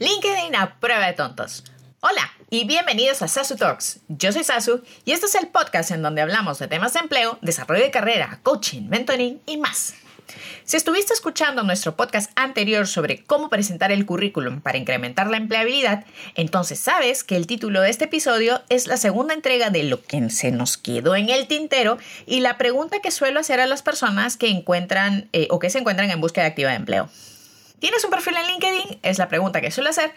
LinkedIn a prueba de tontos. Hola y bienvenidos a Sasu Talks. Yo soy Sasu y este es el podcast en donde hablamos de temas de empleo, desarrollo de carrera, coaching, mentoring y más. Si estuviste escuchando nuestro podcast anterior sobre cómo presentar el currículum para incrementar la empleabilidad, entonces sabes que el título de este episodio es la segunda entrega de lo que se nos quedó en el tintero y la pregunta que suelo hacer a las personas que encuentran eh, o que se encuentran en búsqueda activa de empleo. ¿Tienes un perfil en LinkedIn? Es la pregunta que suelo hacer.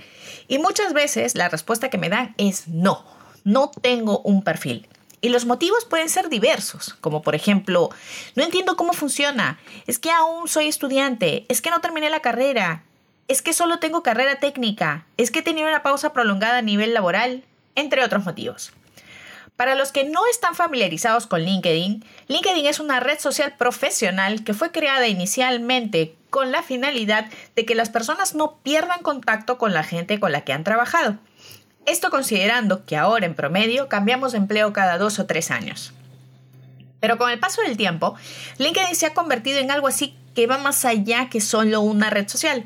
Y muchas veces la respuesta que me dan es no, no tengo un perfil. Y los motivos pueden ser diversos, como por ejemplo, no entiendo cómo funciona, es que aún soy estudiante, es que no terminé la carrera, es que solo tengo carrera técnica, es que he tenido una pausa prolongada a nivel laboral, entre otros motivos. Para los que no están familiarizados con LinkedIn, LinkedIn es una red social profesional que fue creada inicialmente con la finalidad de que las personas no pierdan contacto con la gente con la que han trabajado. Esto considerando que ahora en promedio cambiamos de empleo cada dos o tres años. Pero con el paso del tiempo, LinkedIn se ha convertido en algo así que va más allá que solo una red social,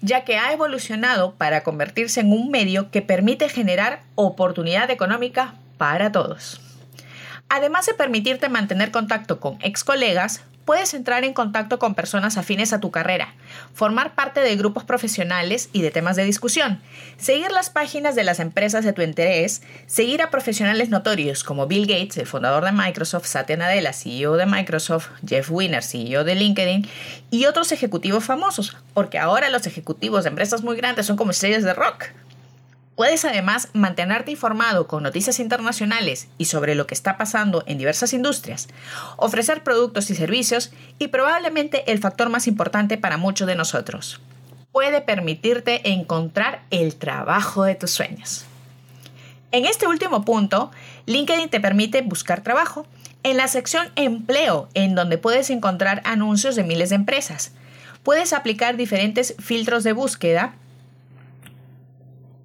ya que ha evolucionado para convertirse en un medio que permite generar oportunidad económica para todos. Además de permitirte mantener contacto con ex colegas, puedes entrar en contacto con personas afines a tu carrera, formar parte de grupos profesionales y de temas de discusión, seguir las páginas de las empresas de tu interés, seguir a profesionales notorios como Bill Gates, el fundador de Microsoft, Satya Nadella, CEO de Microsoft, Jeff Winner, CEO de LinkedIn, y otros ejecutivos famosos, porque ahora los ejecutivos de empresas muy grandes son como estrellas de rock. Puedes además mantenerte informado con noticias internacionales y sobre lo que está pasando en diversas industrias, ofrecer productos y servicios y probablemente el factor más importante para muchos de nosotros. Puede permitirte encontrar el trabajo de tus sueños. En este último punto, LinkedIn te permite buscar trabajo en la sección Empleo, en donde puedes encontrar anuncios de miles de empresas. Puedes aplicar diferentes filtros de búsqueda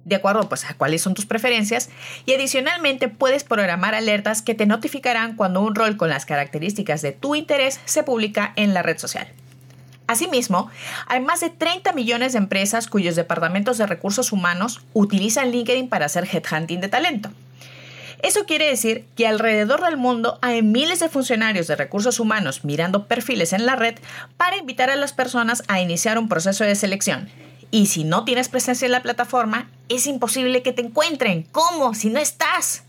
de acuerdo pues, a cuáles son tus preferencias y adicionalmente puedes programar alertas que te notificarán cuando un rol con las características de tu interés se publica en la red social. Asimismo, hay más de 30 millones de empresas cuyos departamentos de recursos humanos utilizan LinkedIn para hacer headhunting de talento. Eso quiere decir que alrededor del mundo hay miles de funcionarios de recursos humanos mirando perfiles en la red para invitar a las personas a iniciar un proceso de selección y si no tienes presencia en la plataforma, es imposible que te encuentren. ¿Cómo? Si no estás.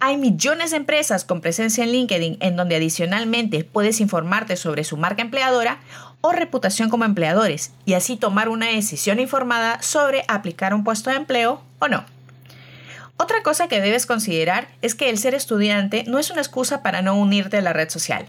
Hay millones de empresas con presencia en LinkedIn en donde adicionalmente puedes informarte sobre su marca empleadora o reputación como empleadores y así tomar una decisión informada sobre aplicar un puesto de empleo o no. Otra cosa que debes considerar es que el ser estudiante no es una excusa para no unirte a la red social.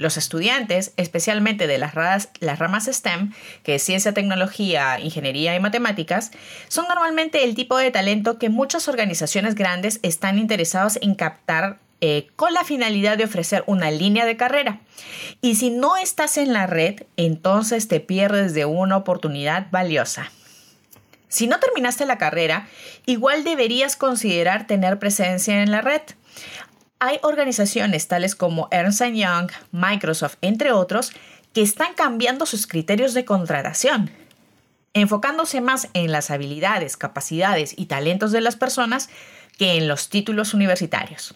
Los estudiantes, especialmente de las ramas, STEM, que es ciencia, tecnología, ingeniería y matemáticas, son normalmente el tipo de talento que muchas organizaciones grandes están interesados en captar eh, con la finalidad de ofrecer una línea de carrera. Y si no estás en la red, entonces te pierdes de una oportunidad valiosa. Si no terminaste la carrera, igual deberías considerar tener presencia en la red. Hay organizaciones tales como Ernst Young, Microsoft, entre otros, que están cambiando sus criterios de contratación, enfocándose más en las habilidades, capacidades y talentos de las personas que en los títulos universitarios.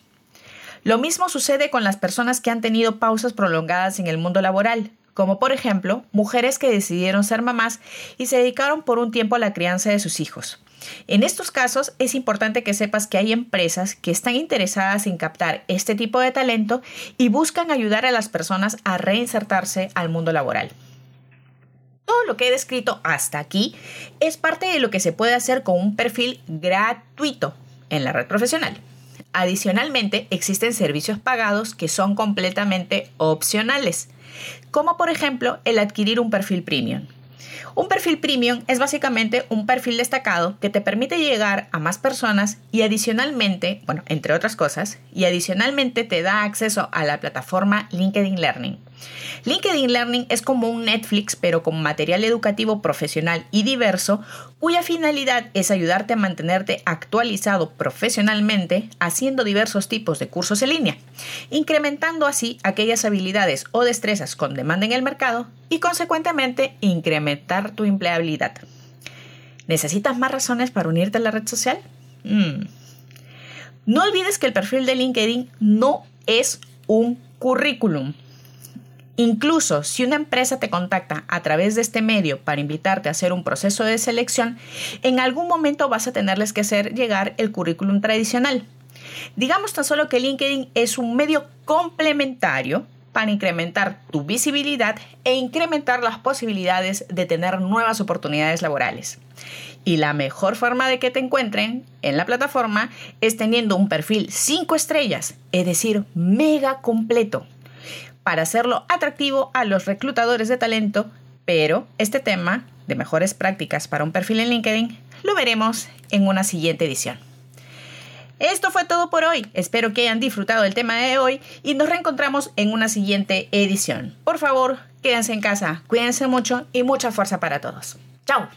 Lo mismo sucede con las personas que han tenido pausas prolongadas en el mundo laboral, como por ejemplo mujeres que decidieron ser mamás y se dedicaron por un tiempo a la crianza de sus hijos. En estos casos es importante que sepas que hay empresas que están interesadas en captar este tipo de talento y buscan ayudar a las personas a reinsertarse al mundo laboral. Todo lo que he descrito hasta aquí es parte de lo que se puede hacer con un perfil gratuito en la red profesional. Adicionalmente, existen servicios pagados que son completamente opcionales, como por ejemplo el adquirir un perfil premium. Un perfil premium es básicamente un perfil destacado que te permite llegar a más personas y adicionalmente, bueno, entre otras cosas, y adicionalmente te da acceso a la plataforma LinkedIn Learning. LinkedIn Learning es como un Netflix, pero con material educativo profesional y diverso, cuya finalidad es ayudarte a mantenerte actualizado profesionalmente haciendo diversos tipos de cursos en línea, incrementando así aquellas habilidades o destrezas con demanda en el mercado y consecuentemente incrementar tu empleabilidad. ¿Necesitas más razones para unirte a la red social? Mm. No olvides que el perfil de LinkedIn no es un currículum. Incluso si una empresa te contacta a través de este medio para invitarte a hacer un proceso de selección, en algún momento vas a tenerles que hacer llegar el currículum tradicional. Digamos tan solo que LinkedIn es un medio complementario para incrementar tu visibilidad e incrementar las posibilidades de tener nuevas oportunidades laborales. Y la mejor forma de que te encuentren en la plataforma es teniendo un perfil 5 estrellas, es decir, mega completo, para hacerlo atractivo a los reclutadores de talento, pero este tema de mejores prácticas para un perfil en LinkedIn lo veremos en una siguiente edición. Esto fue todo por hoy. Espero que hayan disfrutado del tema de hoy y nos reencontramos en una siguiente edición. Por favor, quédense en casa, cuídense mucho y mucha fuerza para todos. ¡Chao!